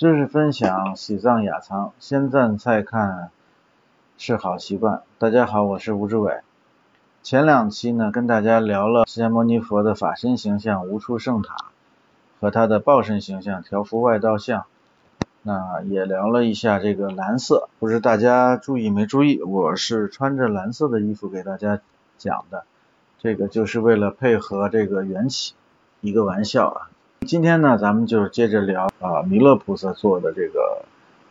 知识分享，喜藏雅藏，先赞再看是好习惯。大家好，我是吴志伟。前两期呢，跟大家聊了释迦牟尼佛的法身形象无处圣塔和他的报身形象调伏外道相。那也聊了一下这个蓝色，不知大家注意没注意？我是穿着蓝色的衣服给大家讲的，这个就是为了配合这个缘起，一个玩笑啊。今天呢，咱们就接着聊啊弥勒菩萨做的这个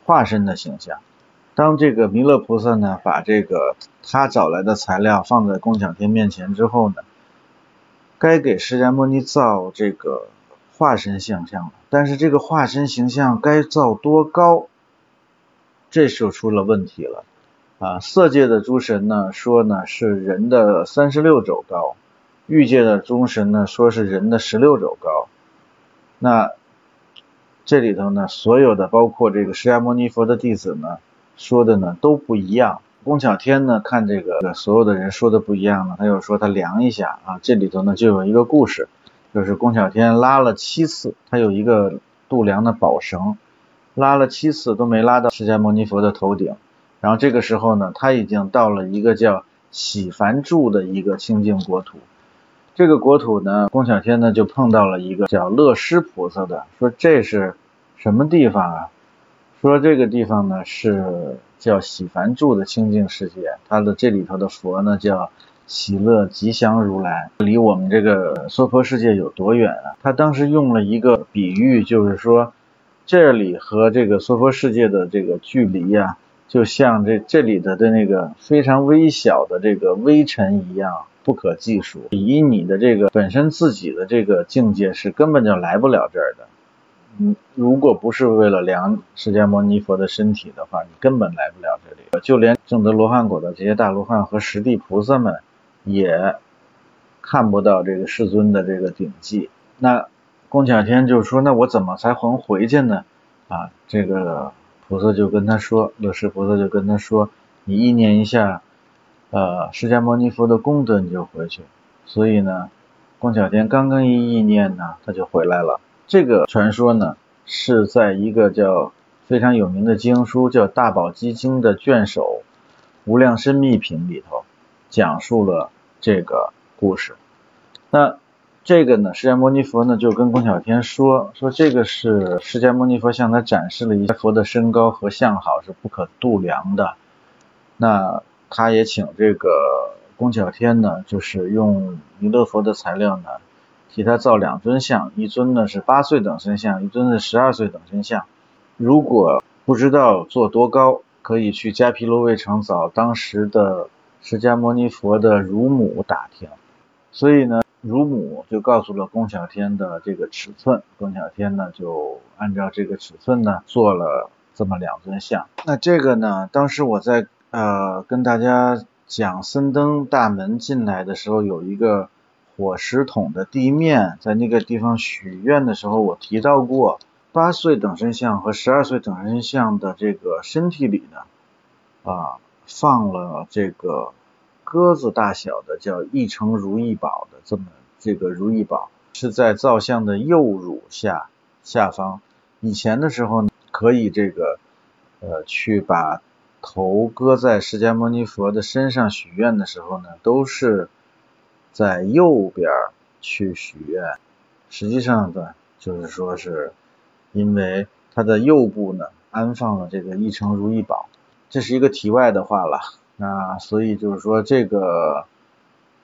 化身的形象。当这个弥勒菩萨呢，把这个他找来的材料放在宫巧天面前之后呢，该给释迦牟尼造这个化身形象了。但是这个化身形象该造多高？这就出了问题了啊！色界的诸神呢说呢是人的三十六肘高，欲界的诸神呢说是人的十六肘高。那这里头呢，所有的包括这个释迦牟尼佛的弟子呢，说的呢都不一样。宫巧天呢看这个所有的人说的不一样呢，他又说他量一下啊，这里头呢就有一个故事，就是宫巧天拉了七次，他有一个度量的宝绳，拉了七次都没拉到释迦牟尼佛的头顶，然后这个时候呢，他已经到了一个叫喜梵住的一个清净国土。这个国土呢，宫小天呢就碰到了一个叫乐师菩萨的，说这是什么地方啊？说这个地方呢是叫喜梵住的清净世界，它的这里头的佛呢叫喜乐吉祥如来，离我们这个娑婆世界有多远啊？他当时用了一个比喻，就是说这里和这个娑婆世界的这个距离呀，就像这这里的的那个非常微小的这个微尘一样。不可计数，以你的这个本身自己的这个境界是根本就来不了这儿的。嗯，如果不是为了量释迦牟尼佛的身体的话，你根本来不了这里。就连正得罗汉果的这些大罗汉和十地菩萨们，也看不到这个世尊的这个顶髻。那宫巧天就说：“那我怎么才能回去呢？”啊，这个菩萨就跟他说，乐师菩萨就跟他说：“你意念一下。”呃，释迦牟尼佛的功德你就回去，所以呢，光小天刚刚一意念呢，他就回来了。这个传说呢，是在一个叫非常有名的经书叫《大宝积经》的卷首《无量深密品》里头讲述了这个故事。那这个呢，释迦牟尼佛呢就跟宫巧天说，说这个是释迦牟尼佛向他展示了一下佛的身高和相好是不可度量的。那他也请这个宫巧天呢，就是用弥勒佛的材料呢，替他造两尊像，一尊呢是八岁等身像，一尊是十二岁等身像。如果不知道做多高，可以去迦毗罗卫城找当时的释迦牟尼佛的乳母打听。所以呢，乳母就告诉了宫小天的这个尺寸，宫小天呢就按照这个尺寸呢做了这么两尊像。那这个呢，当时我在。呃，跟大家讲森登大门进来的时候，有一个火石桶的地面，在那个地方许愿的时候，我提到过八岁等身像和十二岁等身像的这个身体里呢，啊，放了这个鸽子大小的叫一成如意宝的这么这个如意宝，是在造像的右乳下下方。以前的时候呢，可以这个呃去把。头搁在释迦牟尼佛的身上许愿的时候呢，都是在右边去许愿。实际上呢，就是说是因为它的右部呢安放了这个一成如意宝，这是一个题外的话了。那所以就是说这个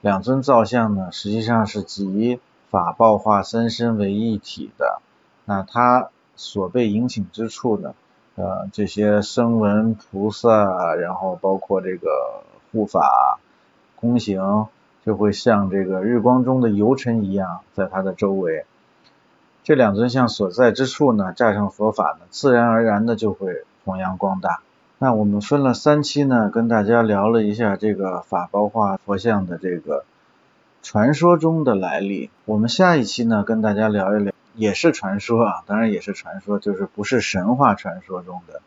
两尊造像呢，实际上是集法报化三身为一体的。那它所被引请之处呢？呃，这些声闻菩萨，然后包括这个护法空行，就会像这个日光中的游尘一样，在它的周围。这两尊像所在之处呢，战胜佛法呢，自然而然的就会弘扬光大。那我们分了三期呢，跟大家聊了一下这个法包化佛像的这个传说中的来历。我们下一期呢，跟大家聊一聊。也是传说啊，当然也是传说，就是不是神话传说中的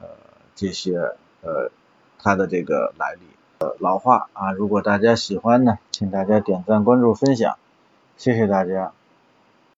呃这些呃它的这个来历。呃老话啊，如果大家喜欢呢，请大家点赞、关注、分享，谢谢大家。